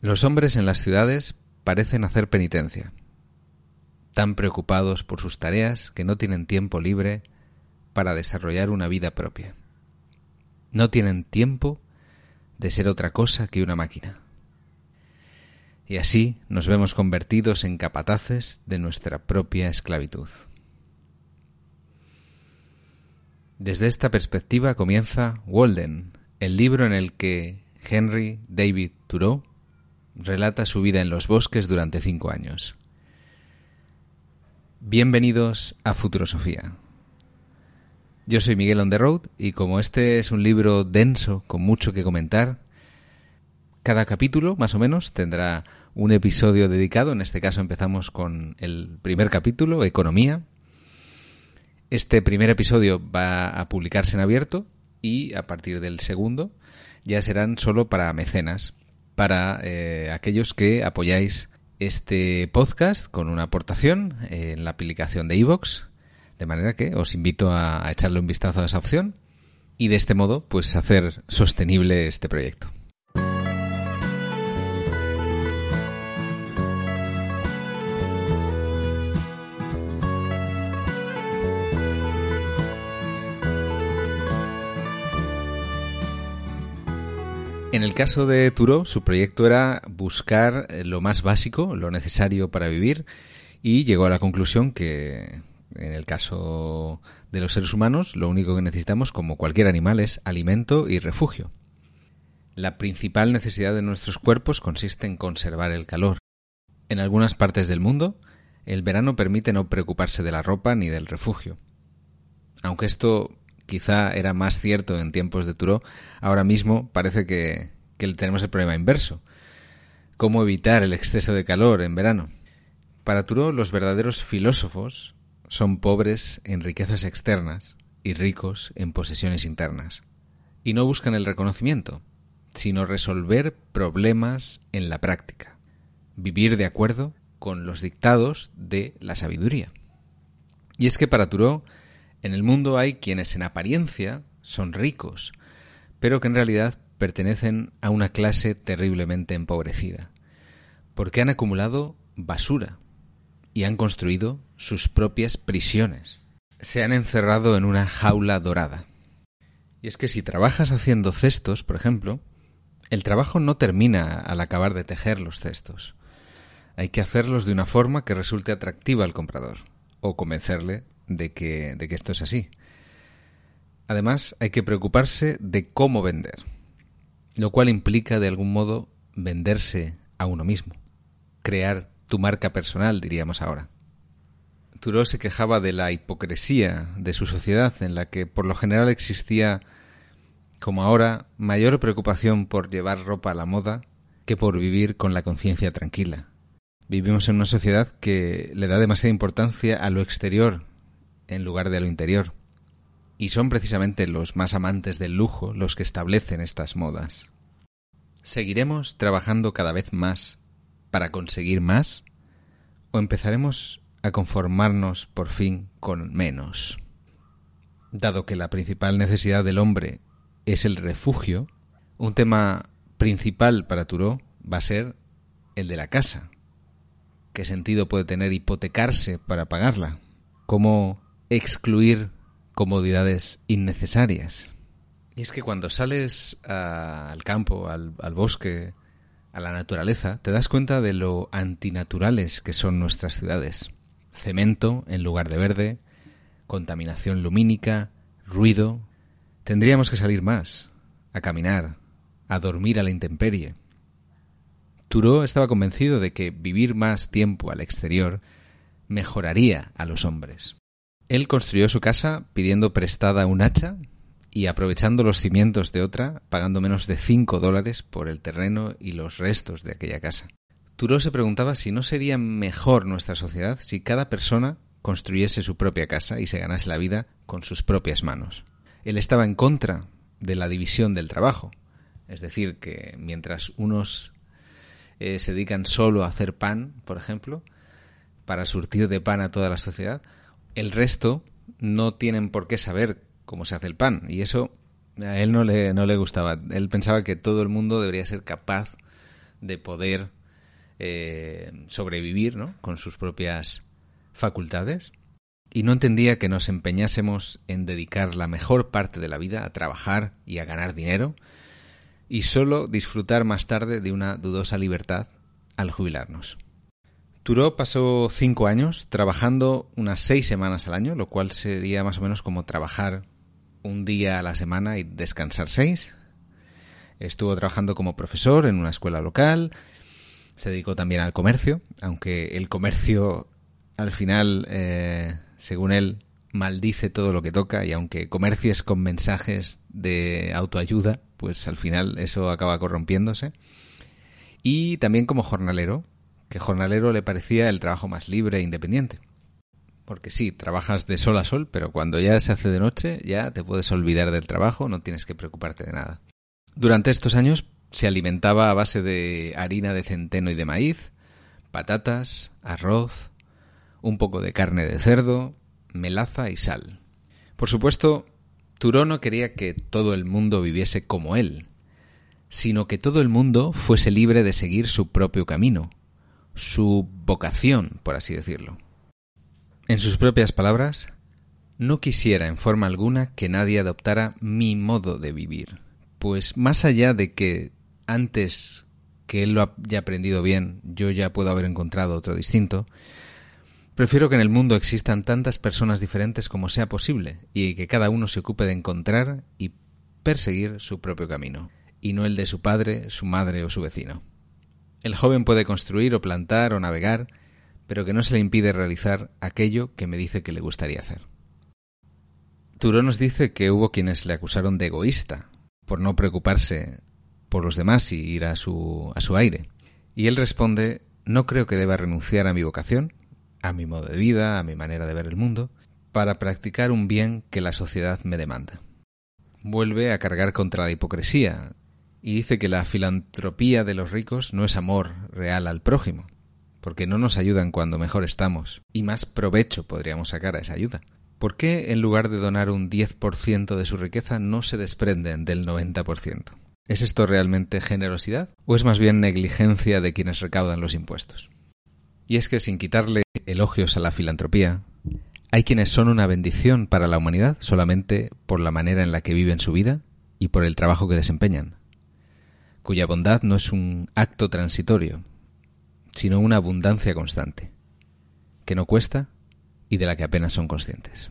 Los hombres en las ciudades parecen hacer penitencia, tan preocupados por sus tareas que no tienen tiempo libre para desarrollar una vida propia. No tienen tiempo de ser otra cosa que una máquina. Y así nos vemos convertidos en capataces de nuestra propia esclavitud. Desde esta perspectiva comienza Walden, el libro en el que Henry David Thoreau relata su vida en los bosques durante cinco años. Bienvenidos a Futurosofía. Yo soy Miguel on the road y como este es un libro denso con mucho que comentar, cada capítulo más o menos tendrá un episodio dedicado. En este caso empezamos con el primer capítulo, Economía. Este primer episodio va a publicarse en abierto y a partir del segundo ya serán solo para mecenas, para eh, aquellos que apoyáis este podcast con una aportación en la aplicación de iVoox, de manera que os invito a, a echarle un vistazo a esa opción y de este modo pues hacer sostenible este proyecto. En el caso de Turo, su proyecto era buscar eh, lo más básico, lo necesario para vivir, y llegó a la conclusión que en el caso de los seres humanos, lo único que necesitamos, como cualquier animal, es alimento y refugio. La principal necesidad de nuestros cuerpos consiste en conservar el calor. En algunas partes del mundo, el verano permite no preocuparse de la ropa ni del refugio. Aunque esto quizá era más cierto en tiempos de Turo, ahora mismo parece que, tenemos el problema inverso. ¿Cómo evitar el exceso de calor en verano? Para Turo, los verdaderos filósofos son pobres en riquezas externas y ricos en posesiones internas. Y no buscan el reconocimiento, sino resolver problemas en la práctica, vivir de acuerdo con los dictados de la sabiduría. Y es que para Turó en el mundo hay quienes en apariencia son ricos, pero que en realidad pertenecen a una clase terriblemente empobrecida, porque han acumulado basura y han construido sus propias prisiones. Se han encerrado en una jaula dorada. Y es que si trabajas haciendo cestos, por ejemplo, el trabajo no termina al acabar de tejer los cestos. Hay que hacerlos de una forma que resulte atractiva al comprador, o convencerle de que, de que esto es así. Además, hay que preocuparse de cómo vender, lo cual implica de algún modo venderse a uno mismo, crear tu marca personal, diríamos ahora. Thoreau se quejaba de la hipocresía de su sociedad, en la que por lo general existía, como ahora, mayor preocupación por llevar ropa a la moda que por vivir con la conciencia tranquila. Vivimos en una sociedad que le da demasiada importancia a lo exterior en lugar de lo interior. Y son precisamente los más amantes del lujo los que establecen estas modas. ¿Seguiremos trabajando cada vez más para conseguir más? ¿O empezaremos a conformarnos por fin con menos? Dado que la principal necesidad del hombre es el refugio, un tema principal para Turó va a ser el de la casa. ¿Qué sentido puede tener hipotecarse para pagarla? ¿Cómo excluir comodidades innecesarias. Y es que cuando sales al campo, al, al bosque, a la naturaleza, te das cuenta de lo antinaturales que son nuestras ciudades. Cemento en lugar de verde, contaminación lumínica, ruido. Tendríamos que salir más, a caminar, a dormir a la intemperie. Turó estaba convencido de que vivir más tiempo al exterior mejoraría a los hombres. Él construyó su casa pidiendo prestada un hacha y aprovechando los cimientos de otra, pagando menos de 5 dólares por el terreno y los restos de aquella casa. Turó se preguntaba si no sería mejor nuestra sociedad si cada persona construyese su propia casa y se ganase la vida con sus propias manos. Él estaba en contra de la división del trabajo, es decir, que mientras unos eh, se dedican solo a hacer pan, por ejemplo, para surtir de pan a toda la sociedad, el resto no tienen por qué saber cómo se hace el pan. Y eso a él no le, no le gustaba. Él pensaba que todo el mundo debería ser capaz de poder eh, sobrevivir ¿no? con sus propias facultades. Y no entendía que nos empeñásemos en dedicar la mejor parte de la vida a trabajar y a ganar dinero y solo disfrutar más tarde de una dudosa libertad al jubilarnos. Turó pasó cinco años trabajando unas seis semanas al año, lo cual sería más o menos como trabajar un día a la semana y descansar seis. Estuvo trabajando como profesor en una escuela local, se dedicó también al comercio, aunque el comercio al final, eh, según él, maldice todo lo que toca y aunque comercies con mensajes de autoayuda, pues al final eso acaba corrompiéndose. Y también como jornalero, que jornalero le parecía el trabajo más libre e independiente. Porque sí, trabajas de sol a sol, pero cuando ya se hace de noche ya te puedes olvidar del trabajo, no tienes que preocuparte de nada. Durante estos años se alimentaba a base de harina de centeno y de maíz, patatas, arroz, un poco de carne de cerdo, melaza y sal. Por supuesto, Turó no quería que todo el mundo viviese como él, sino que todo el mundo fuese libre de seguir su propio camino, su vocación, por así decirlo. En sus propias palabras, no quisiera en forma alguna que nadie adoptara mi modo de vivir, pues más allá de que antes que él lo haya aprendido bien, yo ya puedo haber encontrado otro distinto, prefiero que en el mundo existan tantas personas diferentes como sea posible y que cada uno se ocupe de encontrar y perseguir su propio camino, y no el de su padre, su madre o su vecino. El joven puede construir o plantar o navegar, pero que no se le impide realizar aquello que me dice que le gustaría hacer. Turó nos dice que hubo quienes le acusaron de egoísta, por no preocuparse por los demás y ir a su, a su aire. Y él responde, no creo que deba renunciar a mi vocación, a mi modo de vida, a mi manera de ver el mundo, para practicar un bien que la sociedad me demanda. Vuelve a cargar contra la hipocresía y dice que la filantropía de los ricos no es amor real al prójimo, porque no nos ayudan cuando mejor estamos, y más provecho podríamos sacar a esa ayuda. ¿Por qué en lugar de donar un 10% de su riqueza no se desprenden del 90%? ¿Es esto realmente generosidad o es más bien negligencia de quienes recaudan los impuestos? Y es que sin quitarle elogios a la filantropía, hay quienes son una bendición para la humanidad solamente por la manera en la que viven su vida y por el trabajo que desempeñan, cuya bondad no es un acto transitorio, sino una abundancia constante, que no cuesta y de la que apenas son conscientes.